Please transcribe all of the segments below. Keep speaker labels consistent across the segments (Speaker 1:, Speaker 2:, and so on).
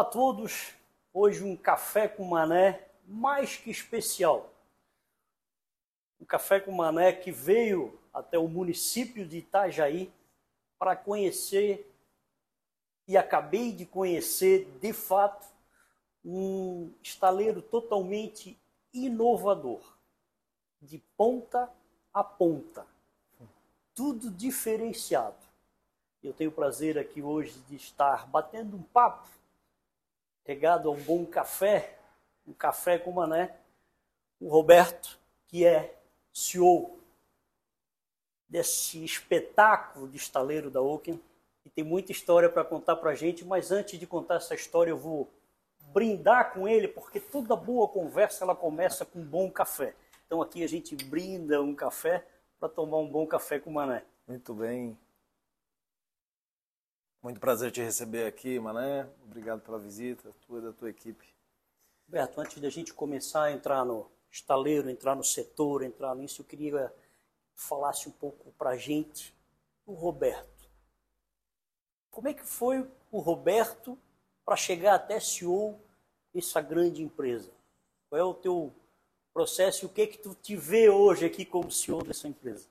Speaker 1: Olá a todos. Hoje um café com mané mais que especial. Um café com mané que veio até o município de Itajaí para conhecer e acabei de conhecer de fato um estaleiro totalmente inovador, de ponta a ponta, tudo diferenciado. Eu tenho o prazer aqui hoje de estar batendo um papo, regado a um bom café, um café com mané, o Roberto, que é CEO desse espetáculo de estaleiro da Oaken, que tem muita história para contar para a gente, mas antes de contar essa história eu vou brindar com ele, porque toda boa conversa ela começa com um bom café. Então aqui a gente brinda um café para tomar um bom café com Mané.
Speaker 2: Muito bem. Muito prazer te receber aqui, Mané. Obrigado pela visita, tua e da tua equipe.
Speaker 1: Roberto, antes da gente começar a entrar no estaleiro, entrar no setor, entrar nisso, eu queria que falasse um pouco para a gente o Roberto. Como é que foi o Roberto para chegar até CEO dessa grande empresa? Qual é o teu processo e o que que tu te vê hoje aqui como CEO dessa empresa?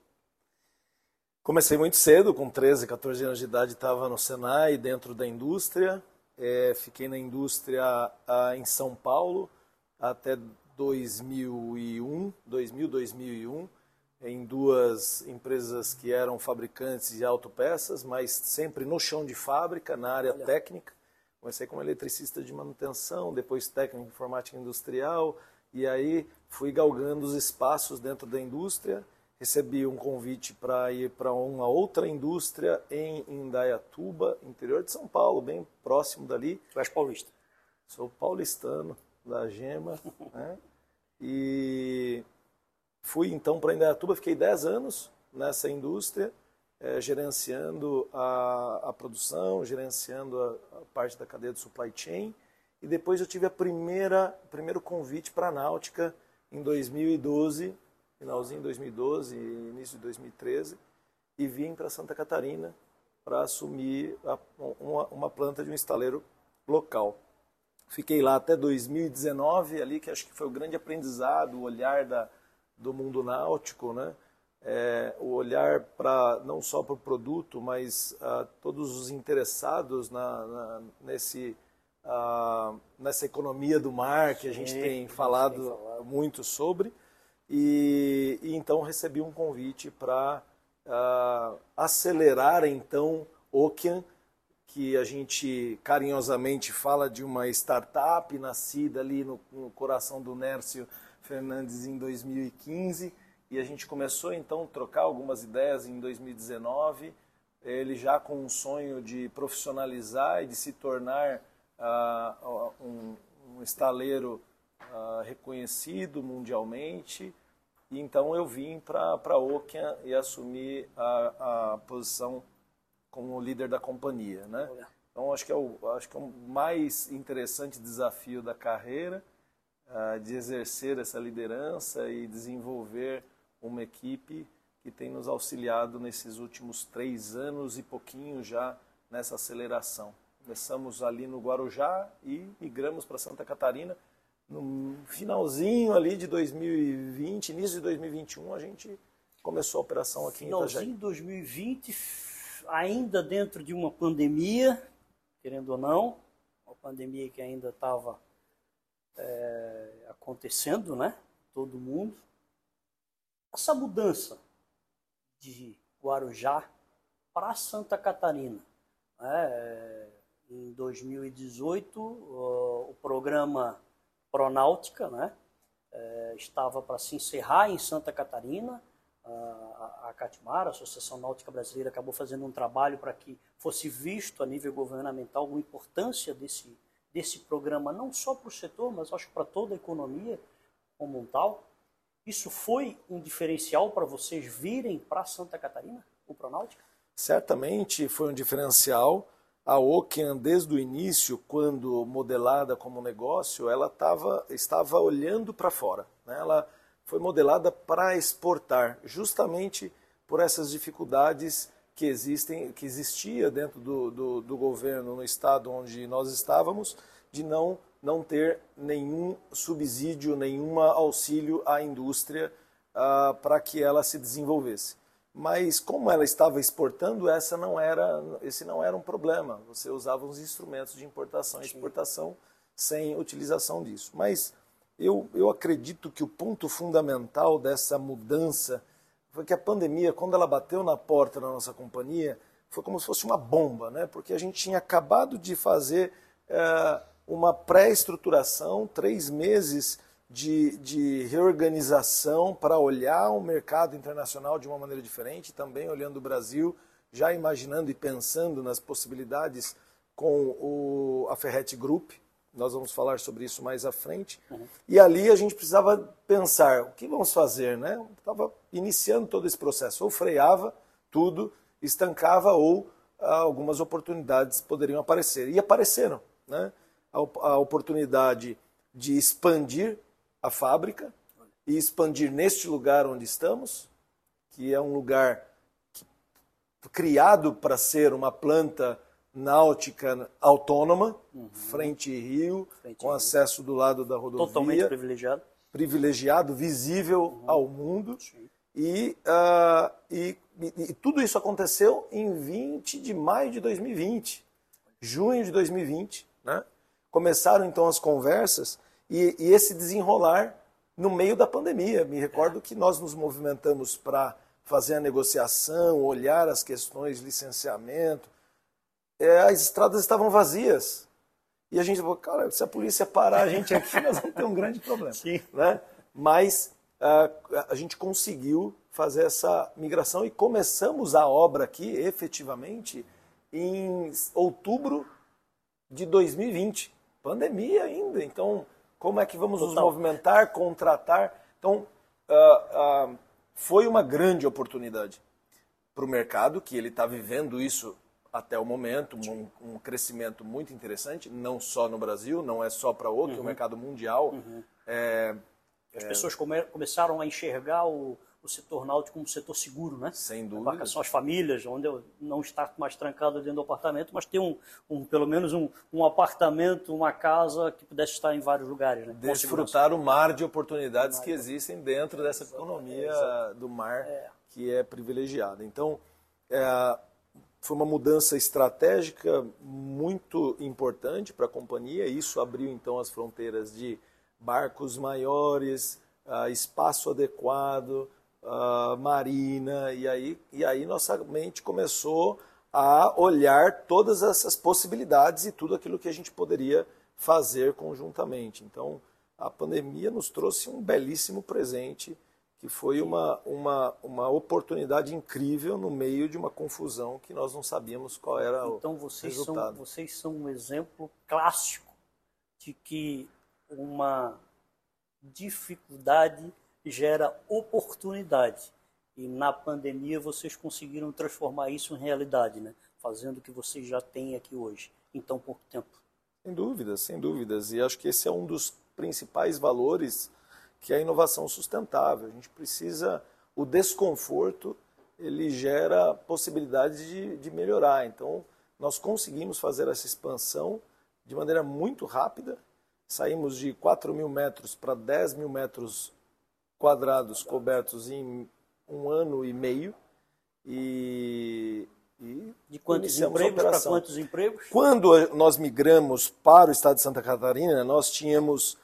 Speaker 2: Comecei muito cedo, com 13, 14 anos de idade, estava no Senai, dentro da indústria. É, fiquei na indústria a, em São Paulo até 2001, 2000, 2001, em duas empresas que eram fabricantes de autopeças, mas sempre no chão de fábrica, na área Olha. técnica. Comecei como eletricista de manutenção, depois técnico em informática industrial, e aí fui galgando os espaços dentro da indústria. Recebi um convite para ir para uma outra indústria em Indaiatuba, interior de São Paulo, bem próximo dali.
Speaker 1: Tu és paulista?
Speaker 2: Sou paulistano, da Gema. né? E fui então para Indaiatuba, fiquei 10 anos nessa indústria é, gerenciando a, a, produção, gerenciando a, a, parte da cadeia de supply chain. E depois eu tive a primeira primeiro convite para a Náutica em 2012, finalzinho de 2012, início de 2013, e vim para Santa Catarina para assumir uma, uma planta de um estaleiro local. Fiquei lá até 2019, ali que acho que foi o grande aprendizado, o olhar da, do mundo náutico, né? é, o olhar para não só para o produto, mas uh, todos os interessados na, na nesse, nessa economia do mar que a gente Sim, tem falado, tem falado muito sobre. E, e, então recebi um convite para uh, acelerar então Ocean, que a gente carinhosamente fala de uma startup nascida ali no, no coração do Nércio Fernandes em 2015 e a gente começou então a trocar algumas ideias em 2019. Ele já com um sonho de profissionalizar e de se tornar uh, um, um, estaleiro uh, reconhecido mundialmente. E então eu vim para a Okian e assumi a, a posição como líder da companhia, né? Então acho que é o acho que é o mais interessante desafio da carreira uh, de exercer essa liderança e desenvolver uma equipe que tem nos auxiliado nesses últimos três anos e pouquinho já nessa aceleração. Começamos ali no Guarujá e migramos para Santa Catarina. No finalzinho ali de 2020, início de 2021, a gente começou a operação aqui
Speaker 1: finalzinho
Speaker 2: em
Speaker 1: Itajaí. Finalzinho de 2020, ainda dentro de uma pandemia, querendo ou não, uma pandemia que ainda estava é, acontecendo, né? Todo mundo. Essa mudança de Guarujá para Santa Catarina, né? É, em 2018, o programa Pronáutica né? É, estava para se encerrar em Santa Catarina. A Catimar, a Associação Náutica Brasileira, acabou fazendo um trabalho para que fosse visto a nível governamental a importância desse, desse programa, não só para o setor, mas acho para toda a economia como um tal. Isso foi um diferencial para vocês virem para Santa Catarina, o Pronáutica?
Speaker 2: Certamente foi um diferencial. A Ocean, desde o início, quando modelada como negócio, ela tava, estava olhando para fora. Né? Ela foi modelada para exportar, justamente por essas dificuldades que existem, que existia dentro do, do, do governo no estado onde nós estávamos, de não, não ter nenhum subsídio, nenhum auxílio à indústria uh, para que ela se desenvolvesse. Mas como ela estava exportando, essa não era, esse não era um problema. Você usava os instrumentos de importação e exportação sem utilização disso. Mas eu, eu acredito que o ponto fundamental dessa mudança foi que a pandemia, quando ela bateu na porta da nossa companhia, foi como se fosse uma bomba, né? porque a gente tinha acabado de fazer é, uma pré-estruturação, três meses de, de reorganização para olhar o mercado internacional de uma maneira diferente, também olhando o Brasil, já imaginando e pensando nas possibilidades com o, a Ferret Group, nós vamos falar sobre isso mais à frente. Uhum. E ali a gente precisava pensar o que vamos fazer, né? Estava iniciando todo esse processo. Ou freava tudo, estancava, ou ah, algumas oportunidades poderiam aparecer. E apareceram, né? A, a oportunidade de expandir a fábrica e expandir neste lugar onde estamos, que é um lugar criado para ser uma planta náutica autônoma, uhum. frente rio, frente com rio. acesso do lado da rodovia.
Speaker 1: Totalmente privilegiado.
Speaker 2: Privilegiado, visível uhum. ao mundo. E, uh, e, e, tudo isso aconteceu em 20 de maio de 2020, junho de 2020. Né? Começaram então as conversas e, e esse desenrolar no meio da pandemia. Me recordo é. que nós nos movimentamos para fazer a negociação, olhar as questões de licenciamento, é, as estradas estavam vazias. E a gente falou, cara, se a polícia parar a gente aqui, nós vamos ter um grande problema. Sim. Né? Mas a, a gente conseguiu fazer essa migração e começamos a obra aqui, efetivamente, em outubro de 2020. Pandemia ainda, então como é que vamos Total. nos movimentar, contratar? Então, uh, uh, foi uma grande oportunidade para o mercado, que ele está vivendo isso até o momento, um, um, crescimento muito interessante, não só no Brasil, não é só para outro, uhum. o mercado mundial. Uhum. É,
Speaker 1: As é... pessoas come, começaram a enxergar o, o setor náutico como setor seguro, né?
Speaker 2: Sem dúvida.
Speaker 1: As famílias, onde não está mais trancado dentro do apartamento, mas ter um, um pelo menos um, um apartamento, uma casa que pudesse estar em vários lugares, né?
Speaker 2: Desfrutar o mar de oportunidades mar que existem dentro dessa economia é, do mar é. que é privilegiada. Então, é, foi uma mudança estratégica muito importante para a companhia. Isso abriu então as fronteiras de barcos maiores, uh, espaço adequado, uh, marina, e aí, e aí nossa mente começou a olhar todas essas possibilidades e tudo aquilo que a gente poderia fazer conjuntamente. Então, a pandemia nos trouxe um belíssimo presente que foi uma, uma, uma oportunidade incrível no meio de uma confusão que nós não sabíamos qual era
Speaker 1: então,
Speaker 2: o
Speaker 1: vocês
Speaker 2: resultado.
Speaker 1: São, vocês são um exemplo clássico de que uma dificuldade gera oportunidade. E na pandemia vocês conseguiram transformar isso em realidade, né? fazendo o que vocês já têm aqui hoje, em tão pouco tempo.
Speaker 2: Sem dúvidas, sem dúvidas. E acho que esse é um dos principais valores que é a inovação sustentável. A gente precisa, o desconforto, ele gera possibilidades de, de melhorar. Então, nós conseguimos fazer essa expansão de maneira muito rápida. Saímos de 4 mil metros para 10 mil metros quadrados cobertos em um ano e meio. E,
Speaker 1: e de quantos empregos para quantos empregos?
Speaker 2: Quando nós migramos para o estado de Santa Catarina, nós tínhamos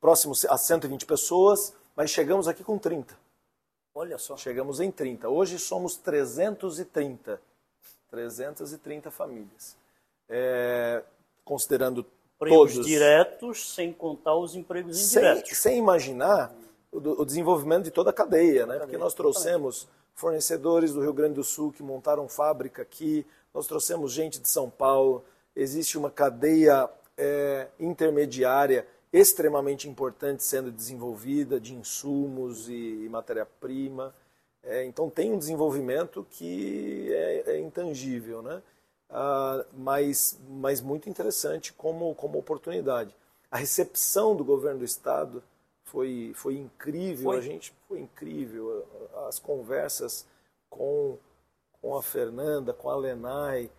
Speaker 2: próximo a 120 pessoas, mas chegamos aqui com 30.
Speaker 1: Olha só.
Speaker 2: Chegamos em 30. Hoje somos 330. 330 famílias. É, considerando empregos todos.
Speaker 1: diretos, sem contar os empregos indiretos.
Speaker 2: Sem, sem imaginar o, desenvolvimento de toda a cadeia, né? Porque nós trouxemos fornecedores do Rio Grande do Sul que montaram fábrica aqui, nós trouxemos gente de São Paulo, existe uma cadeia é, intermediária extremamente importante sendo desenvolvida de insumos e, e matéria-prima. É, então tem um desenvolvimento que é, é intangível, né? Ah, mas, mas muito interessante como, como oportunidade. A recepção do governo do estado foi, foi incrível, foi. a gente foi incrível. As conversas com, com a Fernanda, com a Lenai,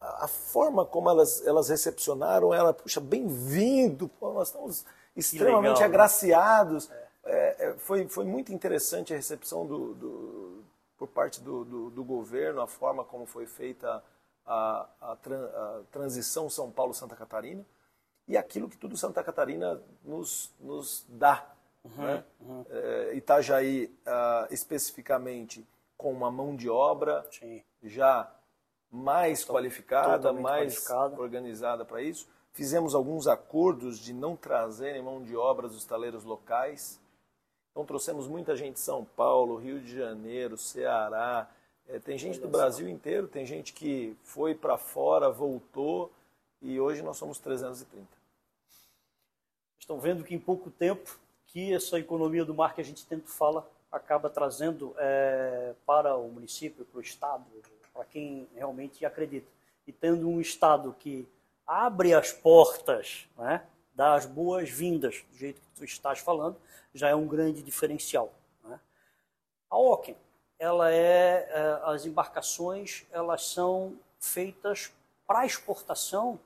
Speaker 2: a, a forma como elas, elas recepcionaram ela, puxa, bem-vindo, nós estamos extremamente legal, né? agraciados. Né? É, foi, foi muito interessante a recepção do, do por parte do, do, do, governo, a forma como foi feita a, a, a transição São Paulo-Santa Catarina e aquilo que tudo Santa Catarina nos, nos dá. Uhum, né? uhum. É, Itajaí, uh, especificamente, com uma mão de obra Sim. já mais qualificada, mais qualificada. organizada para isso. Fizemos alguns acordos de não trazerem mão de obra dos taleiros locais. Então trouxemos muita gente de São Paulo, Rio de Janeiro, Ceará. É, tem gente do Brasil inteiro, tem gente que foi para fora, voltou e hoje nós somos 330.
Speaker 1: Estão vendo que em pouco tempo que essa economia do mar que a gente tanto fala acaba trazendo é, para o município, para o estado, para quem realmente acredita. E tendo um estado que abre as portas, né, dá as boas-vindas, do jeito que tu estás falando, já é um grande diferencial. Né? A Ocken, ela é, é, as embarcações, elas são feitas para exportação,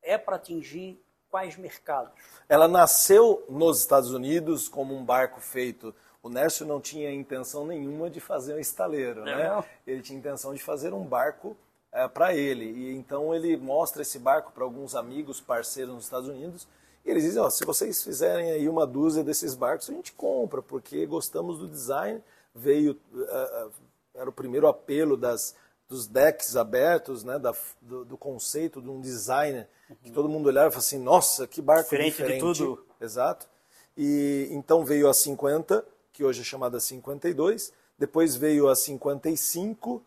Speaker 1: é para atingir quais mercados?
Speaker 2: Ela nasceu nos Estados Unidos como um barco feito. O Nércio não tinha intenção nenhuma de fazer um estaleiro, né? Ele tinha intenção de fazer um barco é, para ele. E então ele mostra esse barco para alguns amigos, parceiros nos Estados Unidos, e eles dizem, ó, se vocês fizerem aí uma dúzia desses barcos, a gente compra, porque gostamos do design, veio, uh, era o primeiro apelo das, dos decks abertos, né, da, do, do, conceito de um designer, uhum. que todo mundo olhava e falava assim, nossa, que barco diferente. diferente. de tudo. Exato. E então veio a 50, que hoje é chamada 52, depois veio a 55 uh,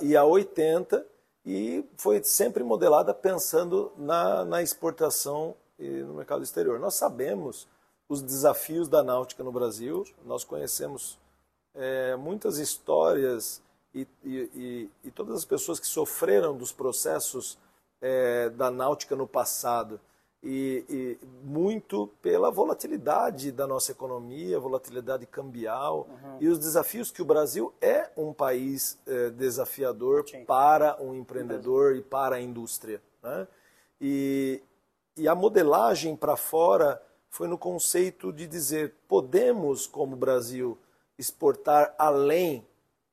Speaker 2: e a 80, e foi sempre modelada pensando na, na exportação e no mercado exterior. Nós sabemos os desafios da náutica no Brasil, nós conhecemos é, muitas histórias e, e, e, todas as pessoas que sofreram dos processos é, da náutica no passado. E, e, muito pela volatilidade da nossa economia, volatilidade cambial uhum. e os desafios que o Brasil é um país é, desafiador Sim. para um empreendedor e para a indústria. Né? E, e a modelagem para fora foi no conceito de dizer: podemos, como Brasil, exportar além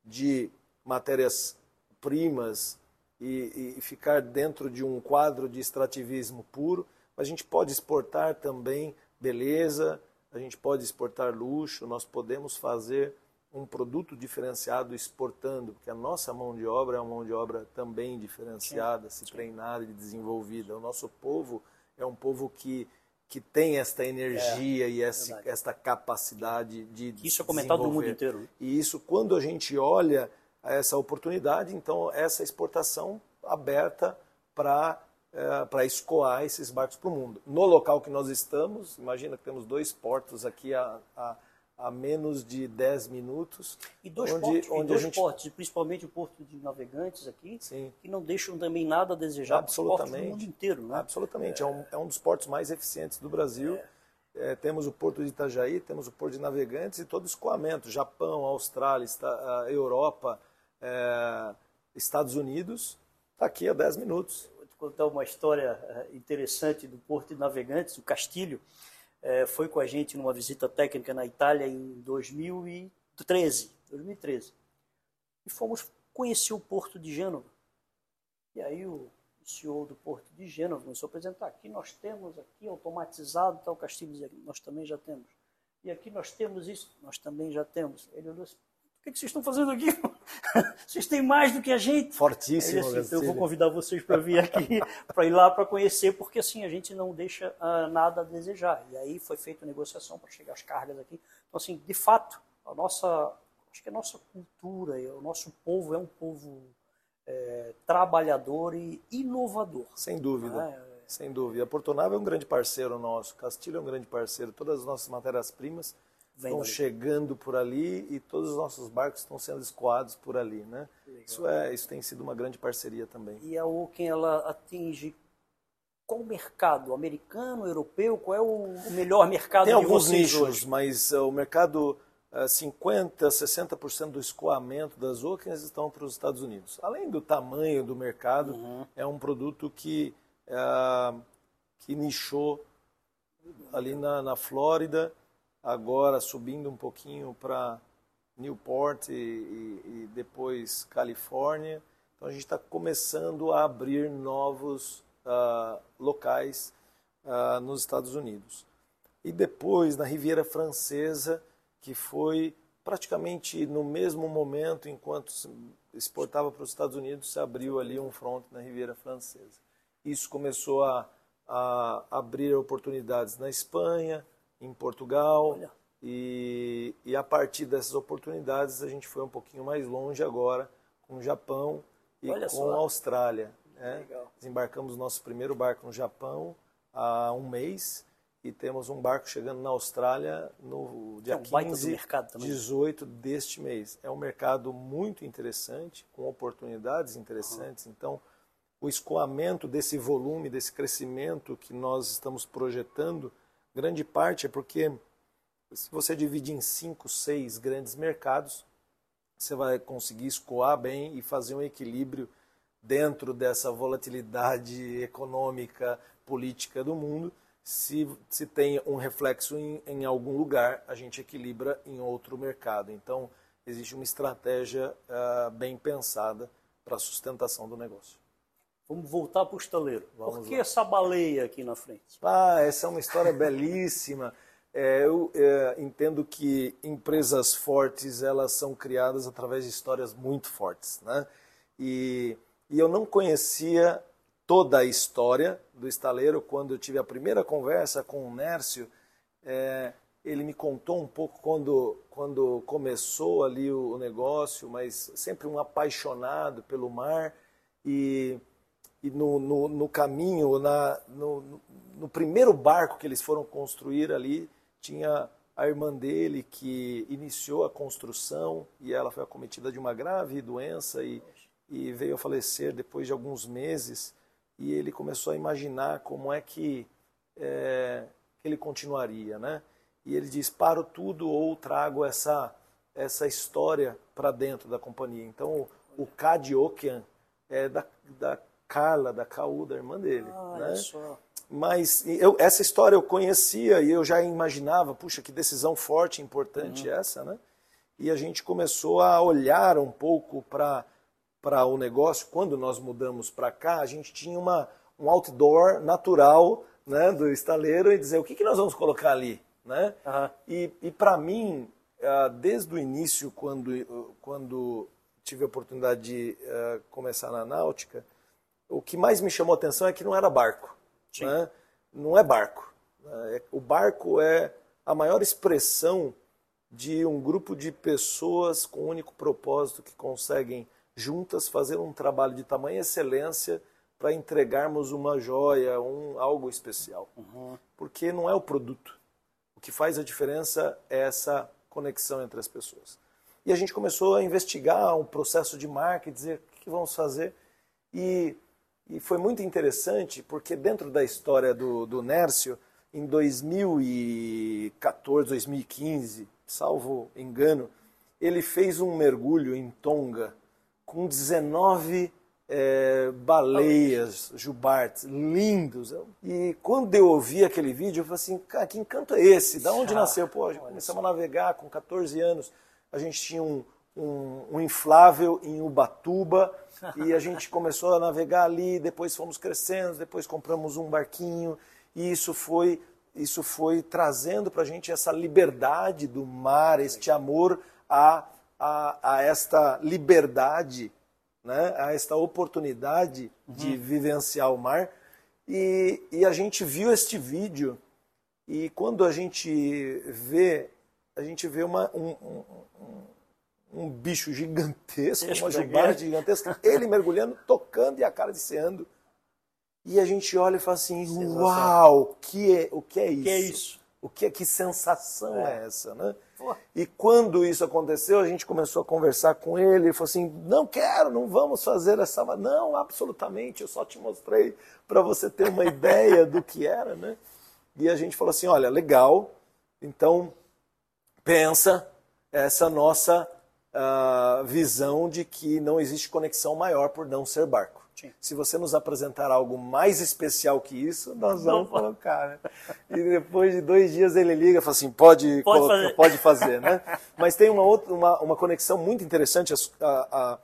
Speaker 2: de matérias-primas e, e, ficar dentro de um quadro de extrativismo puro, a gente pode exportar também beleza, a gente pode exportar luxo, nós podemos fazer um produto diferenciado exportando, porque a nossa mão de obra é uma mão de obra também diferenciada, se treinada e desenvolvida. O nosso povo é um povo que, que tem esta energia é, e essa, esta capacidade de
Speaker 1: Isso é comentado no mundo inteiro. Né?
Speaker 2: E isso, quando a gente olha essa oportunidade, então essa exportação aberta para é, para escoar esses barcos para o mundo. No local que nós estamos, imagina que temos dois portos aqui a, a a menos de 10 minutos.
Speaker 1: E dois, onde, portos, onde dois gente... portos, principalmente o porto de navegantes aqui, Sim. que não deixam também nada a desejar
Speaker 2: Absolutamente.
Speaker 1: no mundo inteiro. Né?
Speaker 2: Absolutamente, é. É, um, é um dos portos mais eficientes do Brasil. É. É, temos o porto de Itajaí, temos o porto de navegantes e todo o escoamento, Japão, Austrália, está, Europa, é, Estados Unidos, está aqui a 10 minutos.
Speaker 1: Vou te contar uma história é, interessante do porto de navegantes, o Castilho é, foi com a gente numa visita técnica na Itália em 2013, 2013. E fomos conhecer o porto de Gênova. E aí o CEO do porto de Gênova começou a apresentar, aqui nós temos aqui automatizado tal Castilho, nós também já temos. E aqui nós temos isso, nós também já temos. Ele olhou assim, que, que vocês estão fazendo aqui? vocês têm mais do que a gente.
Speaker 2: Fortíssimo.
Speaker 1: Assim, eu vou convidar vocês para vir aqui, para ir lá para conhecer, porque assim a gente não deixa uh, nada a desejar. E aí foi feita a negociação para chegar as cargas aqui. Então, assim, de fato, a nossa, acho que a nossa cultura, o nosso povo é um povo é, trabalhador e inovador.
Speaker 2: Sem dúvida. É? Sem dúvida. A Portonave é um grande parceiro nosso, Castilho é um grande parceiro. Todas as nossas matérias-primas estão chegando por ali e todos os nossos barcos estão sendo escoados por ali, né? Isso é, isso tem sido uma grande parceria também.
Speaker 1: E a Oken ela atinge qual mercado? Americano, europeu? Qual é o melhor mercado
Speaker 2: Tem alguns nichos, hoje? mas uh, o mercado 50%, 60% do escoamento das ocas estão para os Estados Unidos. Além do tamanho do mercado, uhum. é um produto que, é, que nichou ali na, na Flórida, agora subindo um pouquinho para Newport e, e, e, depois Califórnia. Então a gente está começando a abrir novos uh, locais uh, nos Estados Unidos. E depois na Riviera Francesa, que foi praticamente no mesmo momento, enquanto exportava para os Estados Unidos, se abriu ali um front na Riviera Francesa. Isso começou a, a abrir oportunidades na Espanha, em Portugal, e, e, a partir dessas oportunidades a gente foi um pouquinho mais longe agora com o Japão e Olha com só. a Austrália. Né? Desembarcamos nosso primeiro barco no Japão há um mês e temos um barco chegando na Austrália no dia é um 15, mercado 18 deste mês. É um mercado muito interessante, com oportunidades interessantes. Uhum. Então, o escoamento desse volume, desse crescimento que nós estamos projetando, grande parte é porque se você dividir em cinco, seis grandes mercados, você vai conseguir escoar bem e fazer um equilíbrio dentro dessa volatilidade econômica, política do mundo. Se, se tem um reflexo em, em algum lugar, a gente equilibra em outro mercado. Então, existe uma estratégia uh, bem pensada para a sustentação do negócio.
Speaker 1: Vamos voltar para o estaleiro. Vamos Por que lá. essa baleia aqui na frente?
Speaker 2: Ah, essa é uma história belíssima. É, eu é, entendo que empresas fortes elas são criadas através de histórias muito fortes, né? E, e eu não conhecia toda a história do estaleiro quando eu tive a primeira conversa com o Nércio. É, ele me contou um pouco quando, quando começou ali o, o negócio, mas sempre um apaixonado pelo mar e, e no, no, no caminho, na, no, no primeiro barco que eles foram construir ali, tinha a irmã dele que iniciou a construção e ela foi acometida de uma grave doença e, e veio a falecer depois de alguns meses. E ele começou a imaginar como é que, é, ele continuaria, né? E ele diz: paro tudo ou trago essa essa história para dentro da companhia. Então, o, Kadiokian é da, da Carla, da Caú, da irmã dele. Ah, né? Só. Mas eu, essa história eu conhecia e eu já imaginava, puxa, que decisão forte e importante uhum. essa, né? E a gente começou a olhar um pouco para o negócio. Quando nós mudamos para cá, a gente tinha uma, um outdoor natural né, do estaleiro e dizer o que, que nós vamos colocar ali. Né? Uhum. E, e para mim, ah, desde o início, quando, quando tive a oportunidade de uh, começar na náutica, o que mais me chamou a atenção é que não era barco. Né? Não é barco. É, o barco é a maior expressão de um grupo de pessoas com um único propósito que conseguem juntas fazer um trabalho de tamanha excelência para entregarmos uma joia, um algo especial. Uhum. Porque não é o produto. O que faz a diferença é essa conexão entre as pessoas. E a gente começou a investigar um processo de marketing, dizer o que vamos fazer. E e foi muito interessante porque dentro da história do, do Nércio, em 2014, 2015, salvo engano, ele fez um mergulho em Tonga com 19 é, baleias, jubartes, lindos. E quando eu ouvi aquele vídeo, eu falei assim, cara, que encanto é esse? Da onde nasceu? Pô, começamos a navegar com 14 anos. A gente tinha um, um, um inflável em Ubatuba, e a gente começou a navegar ali, depois fomos crescendo, depois compramos um barquinho e isso foi isso foi trazendo para a gente essa liberdade do mar, este amor a, a, a esta liberdade, né? a esta oportunidade uhum. de vivenciar o mar. E, e a gente viu este vídeo e quando a gente vê, a gente vê uma, um, um, um bicho gigantesco, uma jubarte gigantesca, ele mergulhando, tocando e a cara descendo. E a gente olha e fala assim, uau, que é, o que é isso?
Speaker 1: Que é isso?
Speaker 2: O que, é, que sensação é, é essa, né? E quando isso aconteceu, a gente começou a conversar com ele, ele falou assim, não quero, não vamos fazer essa... Não, absolutamente, eu só te mostrei para você ter uma ideia do que era, né? E a gente falou assim, olha, legal, então pensa, essa nossa uh, visão de que não existe conexão maior por não ser barco. Sim. Se você nos apresentar algo mais especial que isso, nós vamos não, colocar. Né? E depois de dois dias ele liga e fala assim, pode, pode, colocar, fazer. pode fazer. né? Mas tem uma, outra, uma, uma conexão muito interessante. A, a,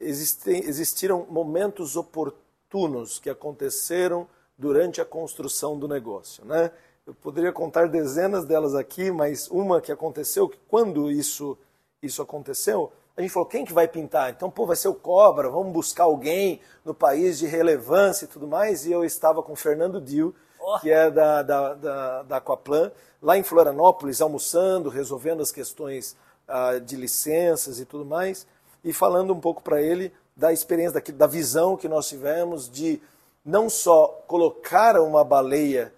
Speaker 2: existem, existiram momentos oportunos que aconteceram durante a construção do negócio. Né? Eu poderia contar dezenas delas aqui, mas uma que aconteceu, que quando isso, isso aconteceu, a gente falou, quem que vai pintar? Então, pô, vai ser o Cobra, vamos buscar alguém no país de relevância e tudo mais. E eu estava com o Fernando Dil, oh. que é da, da, da, da Aquaplan, lá em Florianópolis, almoçando, resolvendo as questões ah, de licenças e tudo mais, e falando um pouco para ele da experiência, da, da visão que nós tivemos de não só colocar uma baleia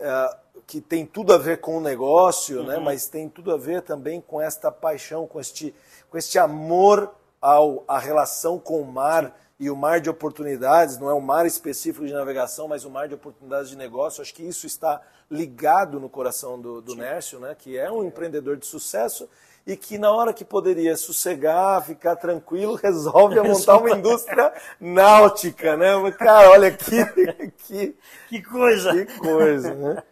Speaker 2: ah, que tem tudo a ver com o negócio, né, uhum. né, mas tem tudo a ver também com esta paixão, com este com este amor ao, à relação com o mar e o mar de oportunidades, não é um mar específico de navegação, mas o um mar de oportunidades de negócio. Acho que isso está ligado no coração do, do Nércio, né? que é um empreendedor de sucesso e que na hora que poderia sossegar, ficar tranquilo, resolve montar uma indústria náutica, né? Cara, olha que,
Speaker 1: que, que coisa!
Speaker 2: Que coisa, né?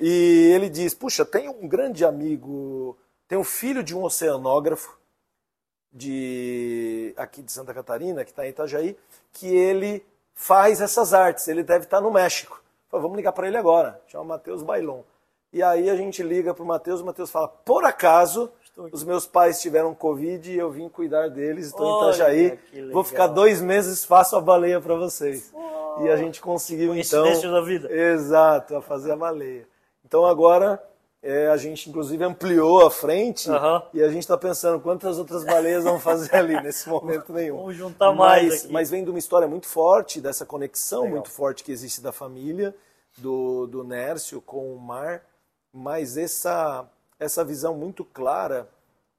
Speaker 2: E ele diz, puxa, tem um grande amigo, tem um filho de um oceanógrafo, de aqui de Santa Catarina, que está em Itajaí, que ele faz essas artes. Ele deve estar tá no México. Falei, vamos ligar para ele agora. Chama Matheus Bailon. E aí a gente liga para o Matheus, o Matheus fala, por acaso, os meus pais tiveram Covid e eu vim cuidar deles, estou Olha, em Itajaí, vou ficar dois meses, faço a baleia para vocês. Oh, e a gente conseguiu então...
Speaker 1: da vida.
Speaker 2: Exato, a fazer a baleia. Então agora é, a gente inclusive ampliou a frente uhum. e a gente está pensando quantas outras baleias vão fazer ali nesse momento nenhum.
Speaker 1: Vamos juntar mais.
Speaker 2: Mas, mas, vem de uma história muito forte, dessa conexão Legal. muito forte que existe da família, do, do Nércio com o mar, mas essa, essa visão muito clara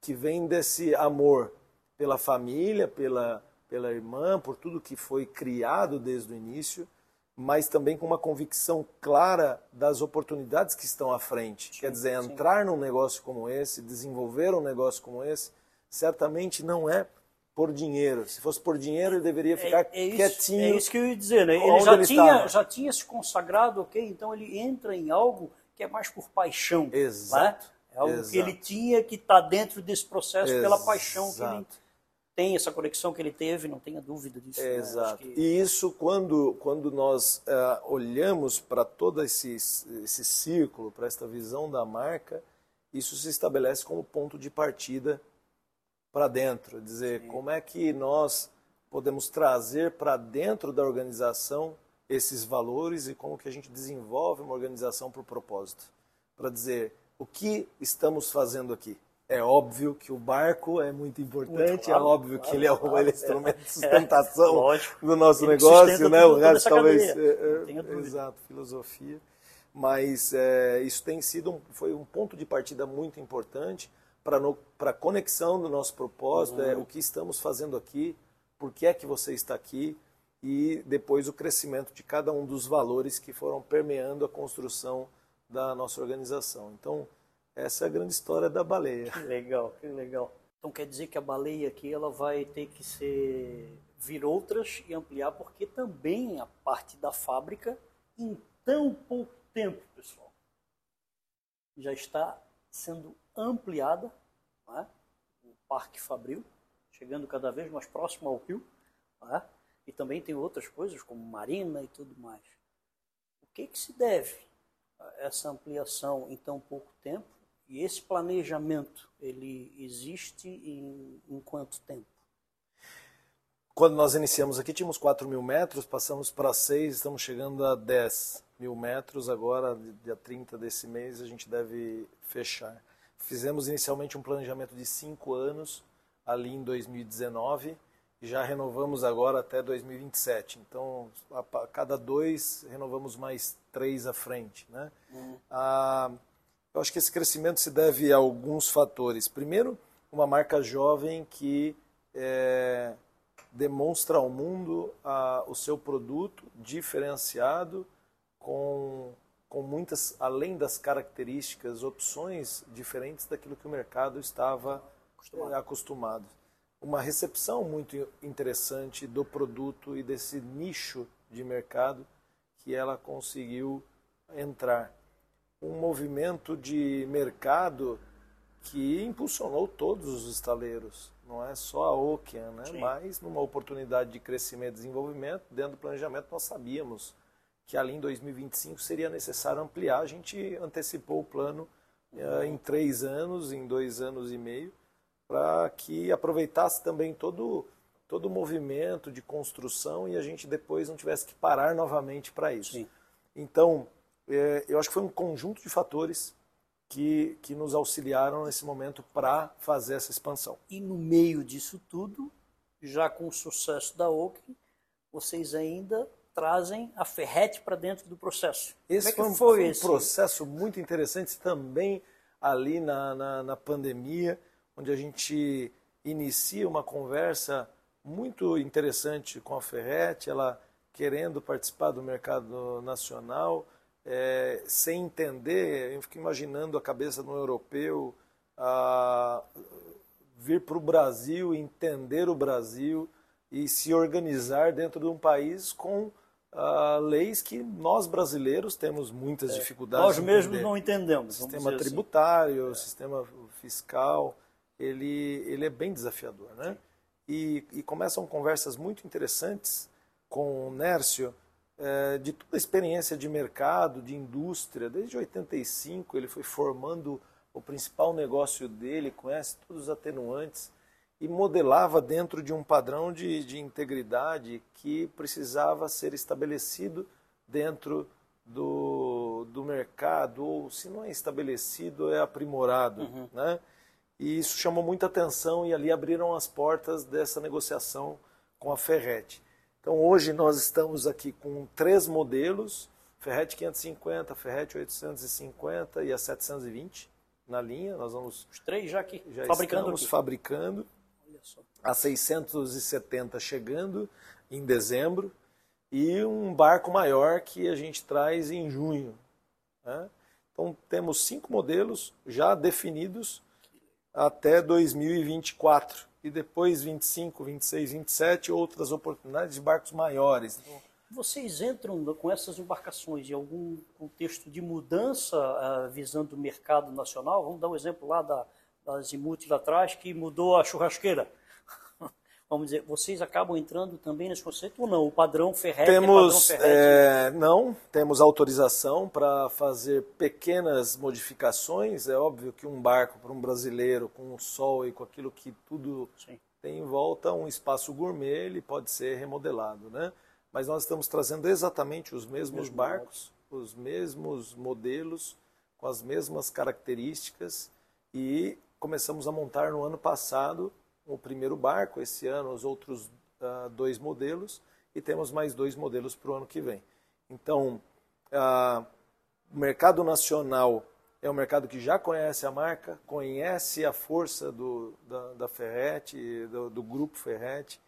Speaker 2: que vem desse amor pela família, pela, pela irmã, por tudo que foi criado desde o início mas também com uma convicção clara das oportunidades que estão à frente. Sim, Quer dizer, sim. entrar num negócio como esse, desenvolver um negócio como esse, certamente não é por dinheiro. Se fosse por dinheiro, ele deveria é, ficar é, é isso, quietinho. É
Speaker 1: isso que eu ia dizer, né? Ele já, ele tinha, já tinha se consagrado, ok? Então ele entra em algo que é mais por paixão. Né?
Speaker 2: Exato.
Speaker 1: Né? É algo Exato. que ele tinha que estar tá dentro desse processo Exato. pela paixão que ele tem essa conexão que ele teve, não tenha dúvida disso.
Speaker 2: É, né? Exato. Que... E isso, quando, quando nós uh, olhamos para todo esse, esse círculo, para esta visão da marca, isso se estabelece como ponto de partida para dentro. Dizer, Sim. como é que nós podemos trazer para dentro da organização esses valores e como que a gente desenvolve uma organização para o propósito. Para dizer, o que estamos fazendo aqui? É óbvio que o barco é muito importante, claro, é óbvio que ele é o é instrumento de sustentação é, do nosso ele negócio, né? O resto talvez. É, é, exato, filosofia. Mas é, isso tem sido um, foi um ponto de partida muito importante para a conexão do nosso propósito, é uhum. é o que estamos fazendo aqui, por que é que você está aqui, e depois o crescimento de cada um dos valores que foram permeando a construção da nossa organização. Então, essa é a grande história da baleia.
Speaker 1: Que legal, que legal. Então quer dizer que a baleia aqui ela vai ter que ser vir outras e ampliar, porque também a parte da fábrica, em tão pouco tempo, pessoal, já está sendo ampliada, é? o Parque Fabril, chegando cada vez mais próximo ao rio, é? e também tem outras coisas, como marina e tudo mais. O que, que se deve a essa ampliação em tão pouco tempo? E esse planejamento, ele existe em, em quanto tempo?
Speaker 2: Quando nós iniciamos aqui, tínhamos 4 mil metros, passamos para 6, estamos chegando a 10 mil metros. Agora, dia 30 desse mês, a gente deve fechar. Fizemos inicialmente um planejamento de 5 anos, ali em 2019, e já renovamos agora até 2027. Então, a, cada dois, renovamos mais três à frente. Né? Uhum. Ah, eu acho que esse crescimento se deve a alguns fatores. Primeiro, uma marca jovem que é, demonstra ao mundo a, o seu produto diferenciado com, com muitas, além das características, opções diferentes daquilo que o mercado estava acostumado. acostumado. Uma recepção muito interessante do produto e desse nicho de mercado que ela conseguiu entrar. Um movimento de mercado que impulsionou todos os estaleiros, não é só a Ocean, né? mas numa oportunidade de crescimento e desenvolvimento, dentro do planejamento nós sabíamos que ali em 2025 seria necessário ampliar, a gente antecipou o plano uh, em três anos, em dois anos e meio, para que aproveitasse também todo, todo o movimento de construção e a gente depois não tivesse que parar novamente para isso. Sim. Então, é, eu acho que foi um conjunto de fatores que, que nos auxiliaram nesse momento para fazer essa expansão.
Speaker 1: E no meio disso tudo, já com o sucesso da OC, vocês ainda trazem a Ferret para dentro do processo.
Speaker 2: Esse Como é foi, foi um esse? processo muito interessante também ali na, na, na pandemia, onde a gente inicia uma conversa muito interessante com a Ferret, ela querendo participar do mercado nacional, é, sem entender, eu fico imaginando a cabeça de um europeu a vir para o Brasil, entender o Brasil e se organizar dentro de um país com uh, leis que nós brasileiros temos muitas é, dificuldades.
Speaker 1: Nós mesmos não entendemos.
Speaker 2: O sistema assim. tributário, assim. o sistema fiscal, ele, ele é bem desafiador. Né? E, e começam conversas muito interessantes com o Nércio, de toda a experiência de mercado, de indústria. Desde 85 ele foi formando o principal negócio dele, conhece todos os atenuantes e modelava dentro de um padrão de, de integridade que precisava ser estabelecido dentro do, do mercado, ou se não é estabelecido, é aprimorado. Uhum. Né? E isso chamou muita atenção e ali abriram as portas dessa negociação com a Ferret. Então hoje nós estamos aqui com três modelos, Ferret 550, Ferret 850 e a 720 na linha. Nós vamos
Speaker 1: os três já aqui
Speaker 2: já
Speaker 1: fabricando
Speaker 2: estamos
Speaker 1: aqui.
Speaker 2: fabricando a 670 chegando em dezembro e um barco maior que a gente traz em junho. Né? Então temos cinco modelos já definidos até 2024 e depois 25, 26, 27 outras oportunidades de barcos maiores.
Speaker 1: Vocês entram com essas embarcações em algum contexto de mudança uh, visando o mercado nacional? Vamos dar um exemplo lá da, da Zimuth lá atrás, que mudou a churrasqueira vamos dizer, vocês acabam entrando também nesse conceito ou não? O padrão Ferret
Speaker 2: temos,
Speaker 1: é padrão Ferret?
Speaker 2: É, não, temos autorização para fazer pequenas modificações. É óbvio que um barco para um brasileiro com o sol e com aquilo que tudo Sim. tem em volta, um espaço gourmet, ele pode ser remodelado, né? Mas nós estamos trazendo exatamente os mesmos Mesmo barcos, os mesmos modelos, com as mesmas características e começamos a montar no ano passado o primeiro barco, esse ano os outros uh, dois modelos, e temos mais dois modelos para o ano que vem. Então, uh, o mercado nacional é um mercado que já conhece a marca, conhece a força do, da, da Ferret, do, do grupo Ferret,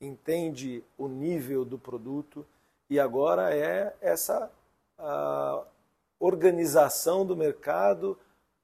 Speaker 2: entende o nível do produto, e agora é essa uh, organização do mercado,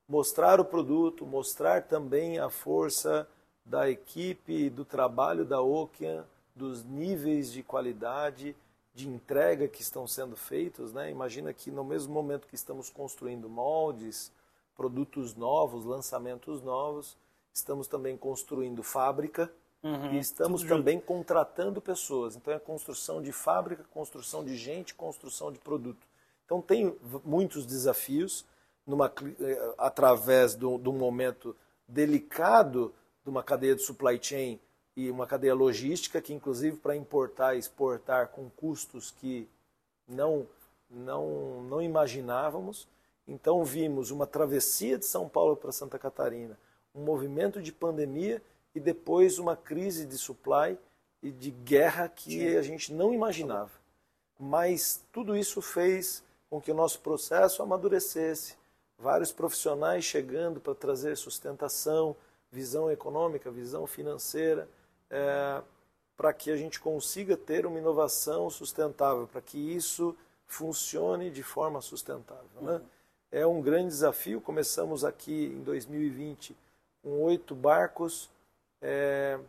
Speaker 2: mostrar o produto, mostrar também a força da equipe, do trabalho da Ocean, dos níveis de qualidade, de entrega que estão sendo feitos. Né? Imagina que no mesmo momento que estamos construindo moldes, produtos novos, lançamentos novos, estamos também construindo fábrica uhum, e estamos também junto. contratando pessoas. Então é construção de fábrica, construção de gente, construção de produto. Então tem muitos desafios numa, eh, através do, do momento delicado de uma cadeia de supply chain e uma cadeia logística que, inclusive, para importar e exportar com custos que não, não, não imaginávamos. Então, vimos uma travessia de São Paulo para Santa Catarina, um movimento de pandemia e depois uma crise de supply e de guerra que a gente não imaginava. Mas tudo isso fez com que o nosso processo amadurecesse, vários profissionais chegando para trazer sustentação, visão econômica, visão financeira, é, para que a gente consiga ter uma inovação sustentável, para que isso funcione de forma sustentável. Né? Uhum. É um grande desafio. Começamos aqui em 2020 com oito barcos. É,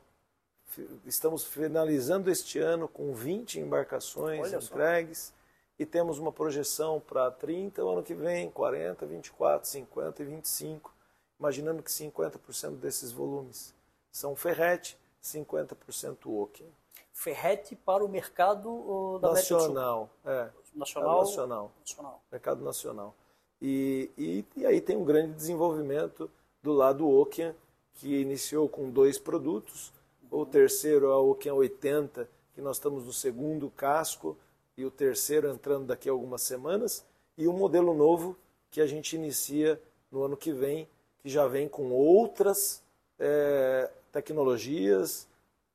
Speaker 2: estamos finalizando este ano com 20 embarcações Olha entregues só. e temos uma projeção para 30 o ano que vem, 40, 24, 50 e 25, imaginando que 50% desses volumes são ferrete, 50% oken.
Speaker 1: Ferrete para o mercado da
Speaker 2: nacional, é,
Speaker 1: nacional,
Speaker 2: nacional, nacional, mercado nacional. E, e, e, aí tem um grande desenvolvimento do lado Okian, que iniciou com dois produtos, o terceiro é o Okian 80, que nós estamos no segundo casco, e o terceiro entrando daqui a algumas semanas, e um modelo novo que a gente inicia no ano que vem, que já vem com outras é, tecnologias,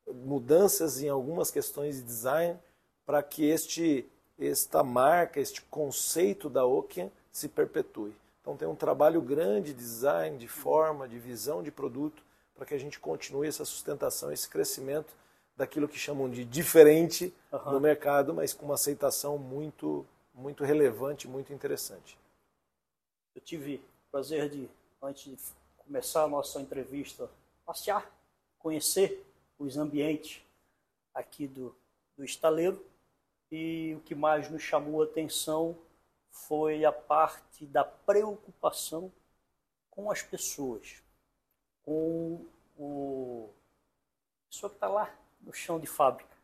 Speaker 2: mudanças em algumas questões de design, para que este, esta marca, este conceito da Okian se perpetue. Então tem um trabalho grande de design, de forma, de visão de produto, para que a gente continue essa sustentação, esse crescimento daquilo que chamam de diferente uhum. no mercado, mas com uma aceitação muito, muito relevante, muito interessante.
Speaker 1: Eu tive o prazer de, antes de começar a nossa entrevista, passear, conhecer os ambientes aqui do, do estaleiro e o que mais nos chamou a atenção foi a parte da preocupação com as pessoas, com o a pessoa que está lá no chão de fábrica,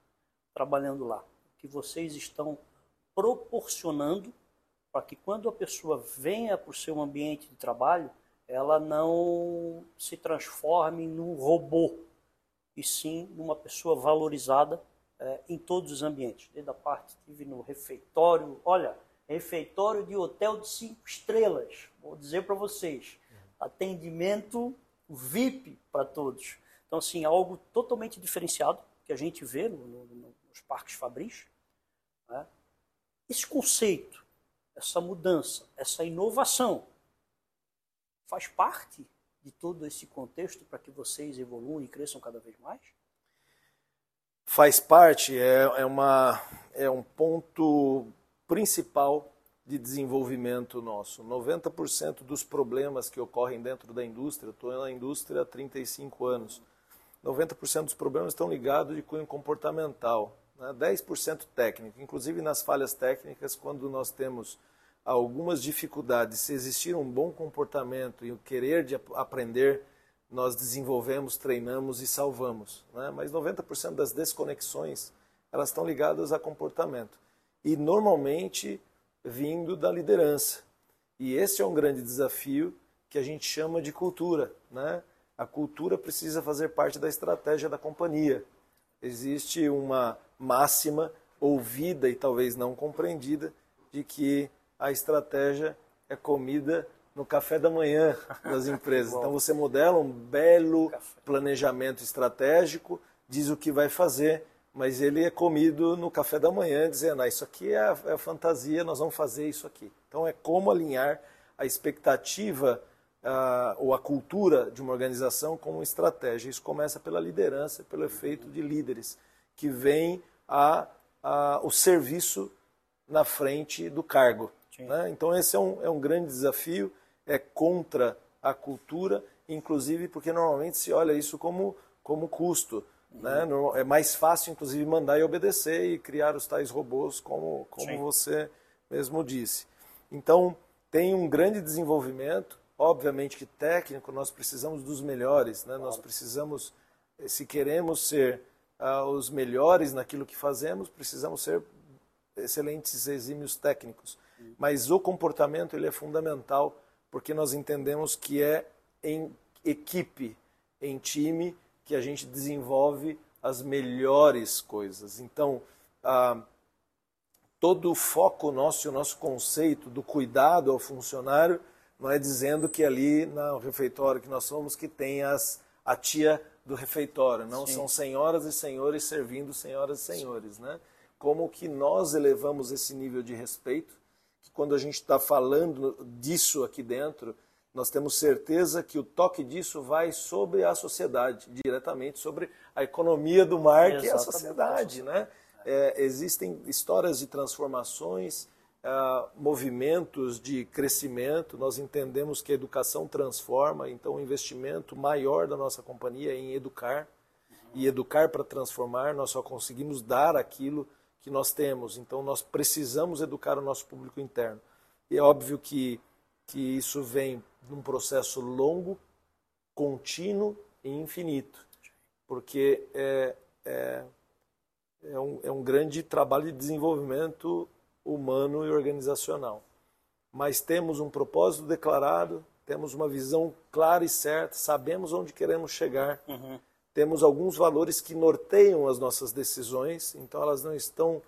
Speaker 1: trabalhando lá. O que vocês estão proporcionando para que quando a pessoa venha para o seu ambiente de trabalho, ela não se transforme num robô, e sim numa pessoa valorizada é, em todos os ambientes. Desde a parte, estive no refeitório, olha, refeitório de hotel de cinco estrelas. Vou dizer para vocês, atendimento VIP para todos. Então, assim, algo totalmente diferenciado que a gente vê no, no, nos parques Fabris. Né? Esse conceito, essa mudança, essa inovação faz parte de todo esse contexto para que vocês evoluam e cresçam cada vez mais?
Speaker 2: Faz parte, é, é, uma, é um ponto principal de desenvolvimento nosso. 90% dos problemas que ocorrem dentro da indústria, estou na indústria há 35 anos, 90% dos problemas estão ligados de cunho comportamental, né? 10% técnico. Inclusive nas falhas técnicas, quando nós temos algumas dificuldades, se existir um bom comportamento e o querer de aprender, nós desenvolvemos, treinamos e salvamos. Né? Mas 90% das desconexões, elas estão ligadas a comportamento e normalmente vindo da liderança. E esse é um grande desafio que a gente chama de cultura. Né? A cultura precisa fazer parte da estratégia da companhia. Existe uma máxima ouvida e talvez não compreendida de que a estratégia é comida no café da manhã das empresas. Então você modela um belo planejamento estratégico, diz o que vai fazer, mas ele é comido no café da manhã, dizendo, ah, isso aqui é a, é a fantasia, nós vamos fazer isso aqui. Então é como alinhar a expectativa uh, ou a cultura de uma organização com uma estratégia. Isso começa pela liderança, pelo efeito de líderes, que vem a, a o serviço na frente do cargo. Né? Então esse é um, é um grande desafio, é contra a cultura, inclusive porque normalmente se olha isso como, como custo. Né? É mais fácil, inclusive, mandar e obedecer e criar os tais robôs, como, como você mesmo disse. Então, tem um grande desenvolvimento. Obviamente que técnico, nós precisamos dos melhores. Né? Nós precisamos, se queremos ser uh, os melhores naquilo que fazemos, precisamos ser excelentes exímios técnicos. Mas o comportamento ele é fundamental, porque nós entendemos que é em equipe, em time, que a gente desenvolve as melhores coisas. Então, ah, todo o foco nosso e o nosso conceito do cuidado ao funcionário não é dizendo que ali no refeitório que nós somos que tem as, a tia do refeitório, não Sim. são senhoras e senhores servindo senhoras e senhores, né? Como que nós elevamos esse nível de respeito, que quando a gente está falando disso aqui dentro, nós temos certeza que o toque disso vai sobre a sociedade, diretamente sobre a economia do mar, que é a sociedade. Né? É, existem histórias de transformações, uh, movimentos de crescimento, nós entendemos que a educação transforma, então o investimento maior da nossa companhia é em educar, e educar para transformar, nós só conseguimos dar aquilo que nós temos, então nós precisamos educar o nosso público interno. E é óbvio que, que isso vem num processo longo, contínuo e infinito, porque é, é, é, um, é um grande trabalho de desenvolvimento humano e organizacional. Mas temos um propósito declarado, temos uma visão clara e certa, sabemos onde queremos chegar, uhum. Temos alguns valores que norteiam as nossas decisões, então elas não estão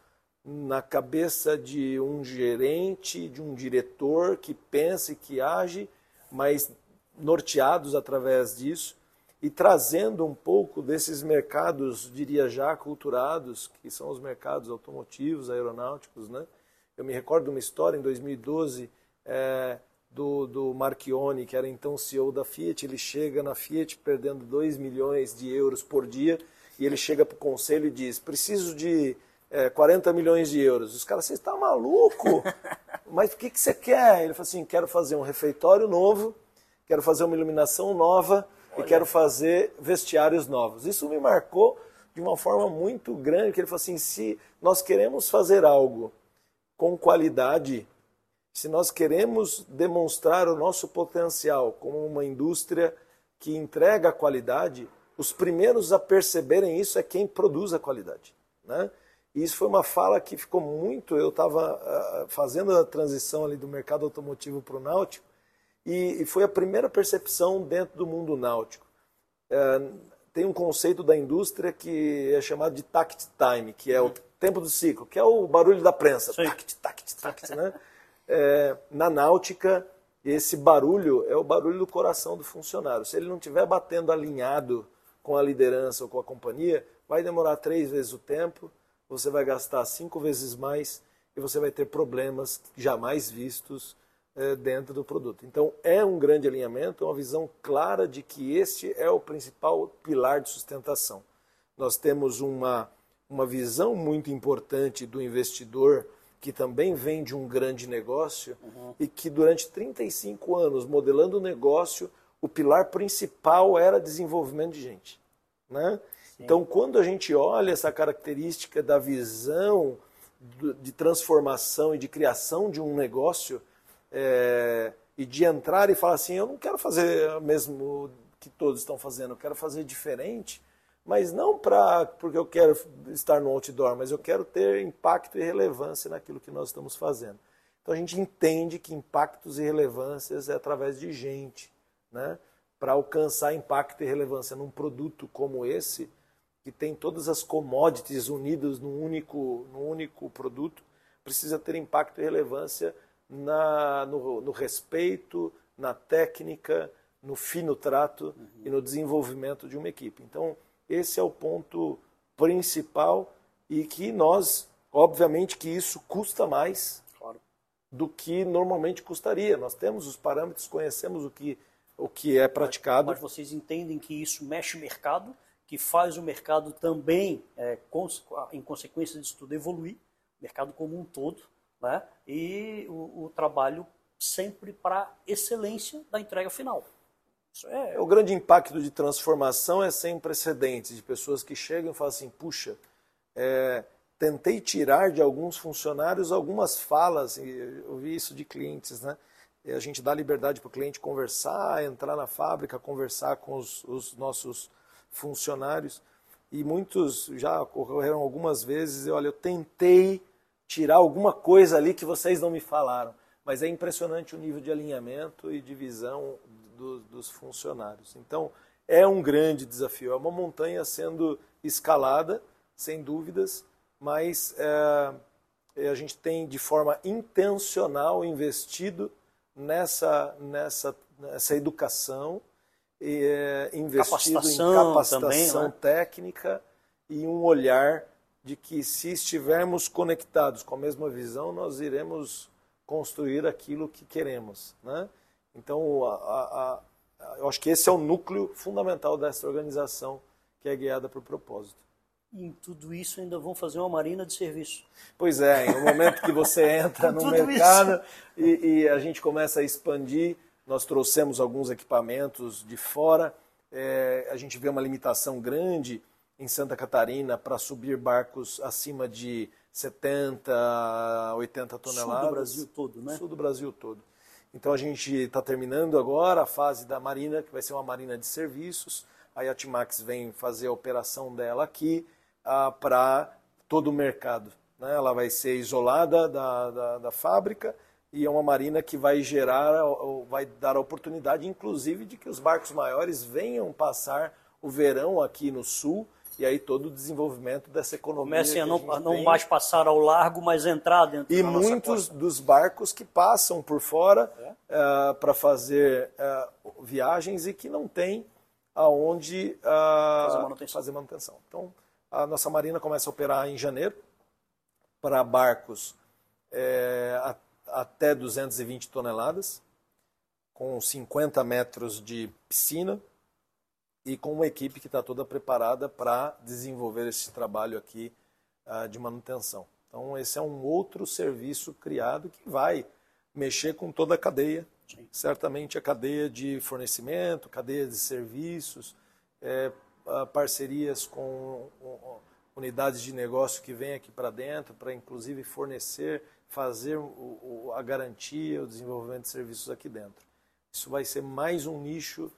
Speaker 2: na cabeça de um gerente, de um diretor que pensa e que age, mas norteados através disso e trazendo um pouco desses mercados, diria já, culturados, que são os mercados automotivos, aeronáuticos, né? Eu me recordo de uma história em 2012 é, do, do Marchione, que era então CEO da Fiat. Ele chega na Fiat perdendo 2 milhões de euros por dia e ele chega para o conselho e diz: preciso de é, 40 milhões de euros. Os caras, você está maluco? Mas o que, que você quer? Ele falou assim: quero fazer um refeitório novo, quero fazer uma iluminação nova Olha. e quero fazer vestiários novos. Isso me marcou de uma forma muito grande, que ele falou assim: se nós queremos fazer algo com qualidade, se nós queremos demonstrar o nosso potencial como uma indústria que entrega qualidade, os primeiros a perceberem isso é quem produz a qualidade. Né? E isso foi uma fala que ficou muito. Eu estava uh, ah, fazendo a transição ali do mercado automotivo para o náutico, e, e, foi a primeira percepção dentro do mundo náutico. Uh, tem um conceito da indústria que é chamado de tact time, que é o tempo do ciclo, que é o barulho da prensa. Tact, tact, tact, né? É, na náutica, esse barulho é o barulho do coração do funcionário. Se ele não estiver batendo alinhado com a liderança ou com a companhia, vai demorar três vezes o tempo, você vai gastar cinco vezes mais e você vai ter problemas jamais vistos é, dentro do produto. Então, é um grande alinhamento, uma visão clara de que este é o principal pilar de sustentação. Nós temos uma uma visão muito importante do investidor que também vem de um grande negócio uhum. e que durante 35 anos modelando o negócio, o pilar principal era desenvolvimento de gente. Né? Então, quando a gente olha essa característica da visão de transformação e de criação de um negócio, é, e de entrar e falar assim: eu não quero fazer o mesmo que todos estão fazendo, eu quero fazer diferente mas não pra, porque eu quero estar no outdoor, mas eu quero ter impacto e relevância naquilo que nós estamos fazendo. Então a gente entende que impactos e relevâncias é através de gente, né? Para alcançar impacto e relevância num produto como esse, que tem todas as commodities unidas num único, num único produto, precisa ter impacto e relevância na, no, no respeito, na técnica, no fino trato uhum. e no desenvolvimento de uma equipe. Então, esse é o ponto principal e que nós, obviamente que isso custa mais claro. do que normalmente custaria. Nós temos os parâmetros, conhecemos o que, o que é praticado.
Speaker 1: Mas, mas vocês entendem que isso mexe o mercado, que faz o mercado também, é, em consequência disso tudo, evoluir, o mercado como um todo, né? e o, o trabalho sempre para excelência da entrega final.
Speaker 2: É, o grande impacto de transformação é sem precedentes, de pessoas que chegam e falam assim, puxa, é, tentei tirar de alguns funcionários algumas falas, e eu vi isso de clientes, né? E a gente dá liberdade para o cliente conversar, entrar na fábrica, conversar com os, os nossos funcionários. E muitos já ocorreram algumas vezes, eu, olha, eu tentei tirar alguma coisa ali que vocês não me falaram. Mas é impressionante o nível de alinhamento e de visão do, dos funcionários. Então, é um grande desafio, é uma montanha sendo escalada, sem dúvidas, mas é, a gente tem de forma intencional investido nessa, nessa, nessa educação, é, investido capacitação em capacitação também, né? técnica e um olhar de que se estivermos conectados com a mesma visão, nós iremos construir aquilo que queremos. Né? Então, a, a, a, eu acho que esse é o núcleo fundamental dessa organização que é guiada por propósito.
Speaker 1: E em tudo isso ainda vão fazer uma marina de serviço.
Speaker 2: Pois é, no momento que você entra no mercado e, e, a gente começa a expandir, nós trouxemos alguns equipamentos de fora, é, a gente vê uma limitação grande em Santa Catarina para subir barcos acima de 70, 80 toneladas. Sul
Speaker 1: do Brasil todo, né?
Speaker 2: Sul do Brasil todo. Então a gente está terminando agora a fase da Marina, que vai ser uma Marina de serviços. A Yatimax vem fazer a operação dela aqui ah, para todo o mercado. Né? Ela vai ser isolada da, da, da, fábrica e é uma marina que vai gerar, vai dar a oportunidade, inclusive, de que os barcos maiores venham passar o verão aqui no sul e aí todo o desenvolvimento dessa economia.
Speaker 1: Comecem a não, a não mais passar ao largo, mas entrar dentro
Speaker 2: E muitos dos barcos que passam por fora é? uh, para fazer uh, viagens e que não tem aonde uh, fazer, manutenção. fazer manutenção. Então, a nossa marina começa a operar em janeiro para barcos é, a, até 220 toneladas, com 50 metros de piscina e com uma equipe que está toda preparada para desenvolver esse trabalho aqui uh, de manutenção. Então, esse é um outro serviço criado que vai mexer com toda a cadeia, Sim. certamente a cadeia de fornecimento, cadeia de serviços, é, parcerias com unidades de negócio que vêm aqui para dentro, para inclusive fornecer, fazer o, a garantia, o desenvolvimento de serviços aqui dentro. Isso vai ser mais um nicho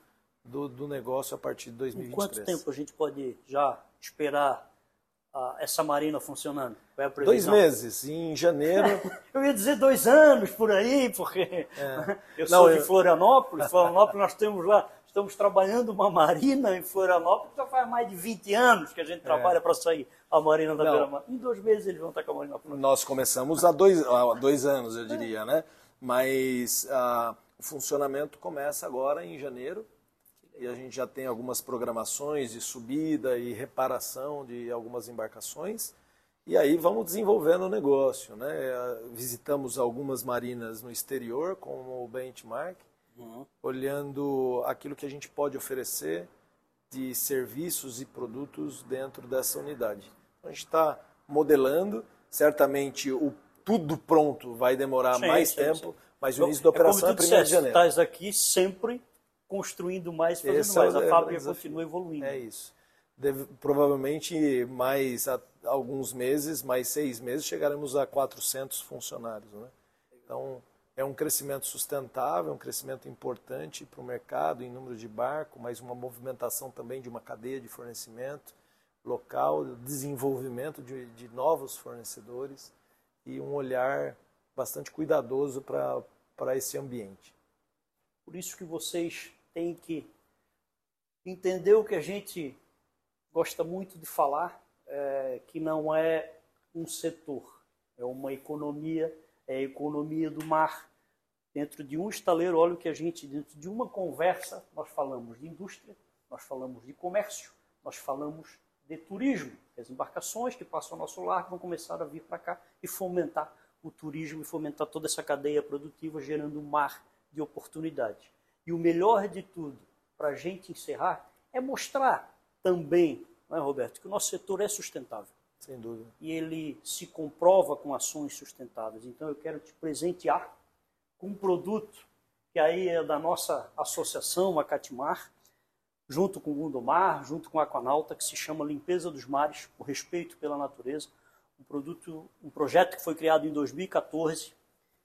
Speaker 2: do, do negócio a partir de 2023.
Speaker 1: Em quanto tempo a gente pode já esperar uh, essa marina funcionando?
Speaker 2: É dois meses, em janeiro.
Speaker 1: eu ia dizer dois anos por aí, porque é. eu sou Não, de eu... Florianópolis. Florianópolis nós temos lá Estamos trabalhando uma marina em Florianópolis, já faz mais de 20 anos que a gente é. trabalha é. para sair a marina da beira-mar. Em dois meses eles vão estar com a marina
Speaker 2: pronta. Nós começamos há dois, há dois anos, eu diria, né? Mas ah, o funcionamento começa agora em janeiro e a gente já tem algumas programações de subida e reparação de algumas embarcações. E aí vamos desenvolvendo o negócio. Né? Visitamos algumas marinas no exterior, como o Benchmark, uhum. olhando aquilo que a gente pode oferecer de serviços e produtos dentro dessa unidade. Então, a gente está modelando, certamente o tudo pronto vai demorar sim, mais sim, tempo, sim. mas o início da operação é, é 1 de janeiro.
Speaker 1: Estás aqui sempre construindo mais, fazendo Esse mais, é, a fábrica continua evoluindo.
Speaker 2: É isso. Deve, provavelmente mais a, alguns meses, mais seis meses, chegaremos a 400 funcionários. Né? Então, é um crescimento sustentável, um crescimento importante para o mercado em número de barco, mas uma movimentação também de uma cadeia de fornecimento local, desenvolvimento de, de novos fornecedores e um olhar bastante cuidadoso para esse ambiente.
Speaker 1: Por isso que vocês têm que entender o que a gente gosta muito de falar, é, que não é um setor, é uma economia, é a economia do mar, Dentro de um estaleiro, olha o que a gente, dentro de uma conversa, nós falamos de indústria, nós falamos de comércio, nós falamos de turismo. As embarcações que passam ao nosso largo vão começar a vir para cá e fomentar o turismo e fomentar toda essa cadeia produtiva, gerando um mar de oportunidades. E o melhor de tudo, para a gente encerrar, é mostrar também, não é, Roberto, que o nosso setor é sustentável.
Speaker 2: Sem dúvida.
Speaker 1: E ele se comprova com ações sustentáveis. Então eu quero te presentear com um produto que aí é da nossa associação, a Catimar, junto com o Gundomar, junto com a Aquanauta, que se chama Limpeza dos Mares, o respeito pela natureza. Um produto, um projeto que foi criado em 2014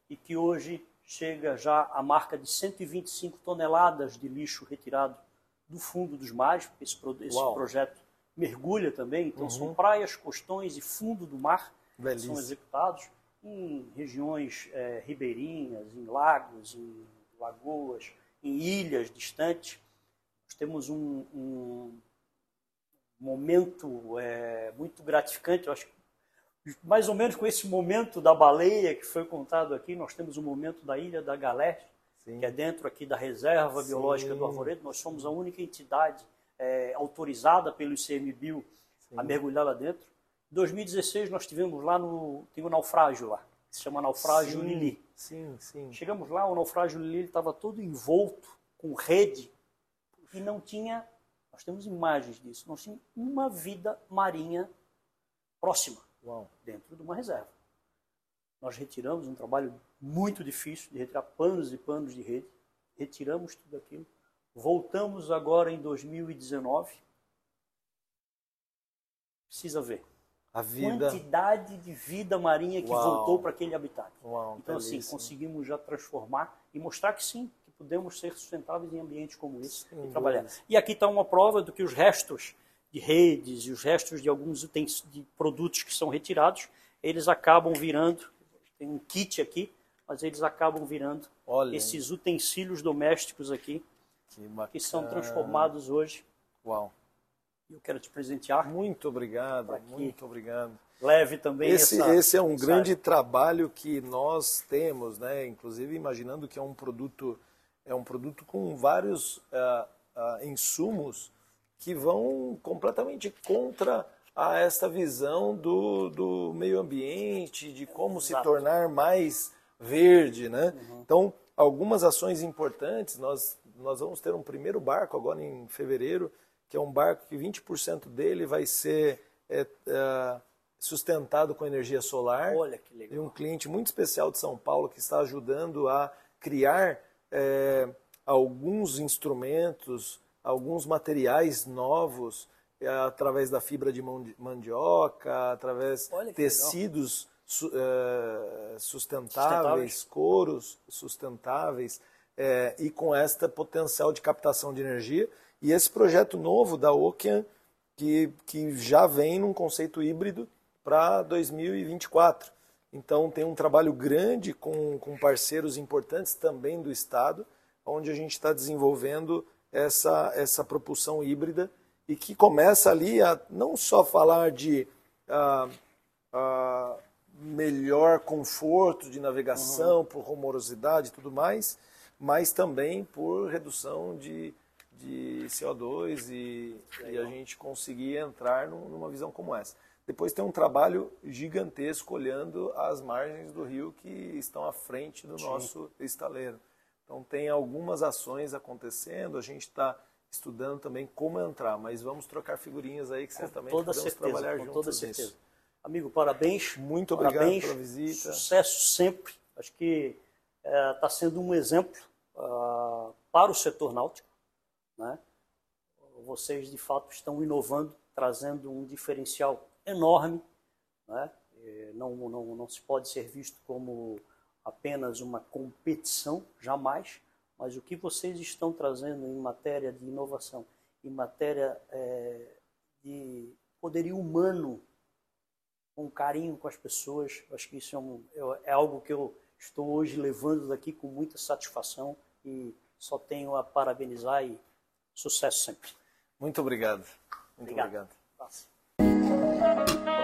Speaker 1: e que hoje chega já à marca de 125 toneladas de lixo retirado do fundo dos mares, porque esse, esse projeto mergulha também, então uhum. são praias, costões e fundo do mar que são executados em regiões é, ribeirinhas, em lagos, em lagoas, em ilhas distantes. Nós temos um, um momento é, muito gratificante, eu acho mais ou menos com esse momento da baleia que foi contado aqui, nós temos o momento da Ilha da Galé, Sim. que é dentro aqui da Reserva Sim. Biológica do Arvoredo. Nós somos a única entidade é, autorizada pelo ICMBio Sim. a mergulhar lá dentro. 2016 nós tivemos lá no tem um naufrágio lá, que se chama naufrágio sim, Lili.
Speaker 2: Sim, sim.
Speaker 1: Chegamos lá, o naufrágio Lili estava todo envolto com rede e não tinha Nós temos imagens disso. Nós temos uma vida marinha próxima, Dentro de uma reserva. Nós retiramos um trabalho muito difícil de retirar panos e panos de rede. Retiramos tudo aquilo. Voltamos agora em 2019. Precisa ver.
Speaker 2: A vida.
Speaker 1: Quantidade de vida marinha que
Speaker 2: Uau.
Speaker 1: voltou para aquele habitat.
Speaker 2: Uau,
Speaker 1: Então, assim,
Speaker 2: belíssimo.
Speaker 1: conseguimos já transformar e mostrar que sim, que podemos ser sustentáveis em ambientes como esse
Speaker 2: Sem
Speaker 1: e trabalhar. E aqui está uma prova do que os restos de redes e os restos de alguns itens, de produtos que são retirados, eles acabam virando, tem um kit aqui, mas eles acabam virando
Speaker 2: Olha,
Speaker 1: esses utensílios domésticos aqui,
Speaker 2: que
Speaker 1: que são transformados hoje.
Speaker 2: Uau.
Speaker 1: Eu quero te presentear.
Speaker 2: Muito obrigado, muito obrigado.
Speaker 1: Leve também
Speaker 2: Esse,
Speaker 1: essa
Speaker 2: esse é um
Speaker 1: mensagem.
Speaker 2: grande trabalho que nós temos, né? Inclusive imaginando que é um produto é um produto com vários ah, ah, insumos que vão completamente contra a esta visão do, do meio ambiente, de como se
Speaker 1: Exato.
Speaker 2: tornar mais verde, né?
Speaker 1: Uhum.
Speaker 2: Então, algumas ações importantes, nós, nós vamos ter um primeiro barco agora em fevereiro, que é um barco que 20% dele vai ser é, é, sustentado com energia solar
Speaker 1: Olha que
Speaker 2: e
Speaker 1: legal.
Speaker 2: um cliente muito especial de São Paulo que está ajudando a criar é, alguns instrumentos, alguns materiais novos é, através da fibra de mandi- mandioca, através tecidos su- é, sustentáveis,
Speaker 1: Sustentáveis.
Speaker 2: couros sustentáveis é, e com esta potencial de captação de energia. E esse projeto novo da Ocean, que, que já vem num conceito híbrido para 2024. Então tem um trabalho grande com, com parceiros importantes também do Estado, onde a gente está desenvolvendo essa, essa propulsão híbrida e que começa ali a não só falar de ah, ah, melhor conforto de navegação, por rumorosidade e tudo mais, mas também por redução de, de CO2 e, e a gente conseguir entrar num- numa visão como essa. Depois tem um trabalho gigantesco olhando as margens do rio que estão à frente do nosso estaleiro. Então tem algumas ações acontecendo, a gente está estudando também como entrar, mas vamos trocar figurinhas aí que certamente
Speaker 1: toda
Speaker 2: podemos
Speaker 1: certeza,
Speaker 2: trabalhar
Speaker 1: com
Speaker 2: juntos
Speaker 1: toda
Speaker 2: nisso.
Speaker 1: certeza. Amigo, parabéns.
Speaker 2: Muito obrigado
Speaker 1: parabéns,
Speaker 2: pela visita.
Speaker 1: Sucesso sempre. Acho que está sendo um exemplo ah, para o setor náutico. Né? Vocês, de fato, estão inovando, trazendo um diferencial enorme. Né? Eh, Não, não, não se pode ser visto como apenas uma competição, jamais, mas o que vocês estão trazendo em matéria de inovação, em matéria eh, de poderio humano, com carinho com as pessoas, acho que isso é, um- é- é algo que eu estou hoje levando daqui com muita satisfação e só tenho a parabenizar e sucesso sempre.
Speaker 2: Muito obrigado. Muito
Speaker 1: Obrigado.
Speaker 2: obrigado.